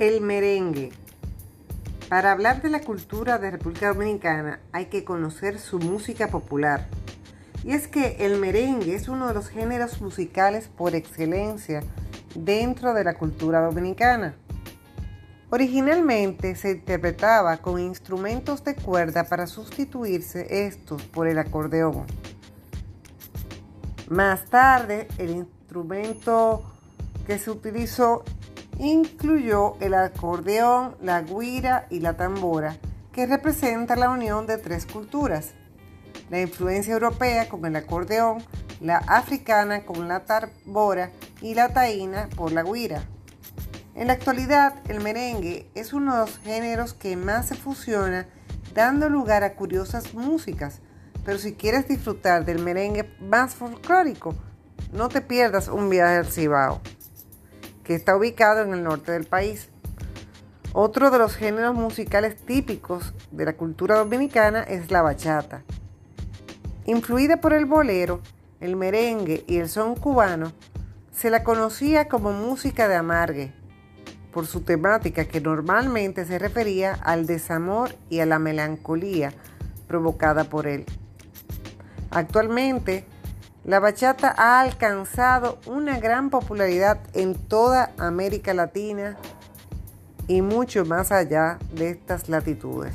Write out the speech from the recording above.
El merengue. Para hablar de la cultura de República Dominicana hay que conocer su música popular. Y es que el merengue es uno de los géneros musicales por excelencia dentro de la cultura dominicana. Originalmente se interpretaba con instrumentos de cuerda para sustituirse estos por el acordeón. Más tarde, el instrumento que se utilizó incluyó el acordeón, la guira y la tambora, que representa la unión de tres culturas. La influencia europea con el acordeón, la africana con la tambora y la taína por la guira. En la actualidad, el merengue es uno de los géneros que más se fusiona, dando lugar a curiosas músicas. Pero si quieres disfrutar del merengue más folclórico, no te pierdas un viaje al Cibao que está ubicado en el norte del país. Otro de los géneros musicales típicos de la cultura dominicana es la bachata. Influida por el bolero, el merengue y el son cubano, se la conocía como música de amargue, por su temática que normalmente se refería al desamor y a la melancolía provocada por él. Actualmente, la bachata ha alcanzado una gran popularidad en toda América Latina y mucho más allá de estas latitudes.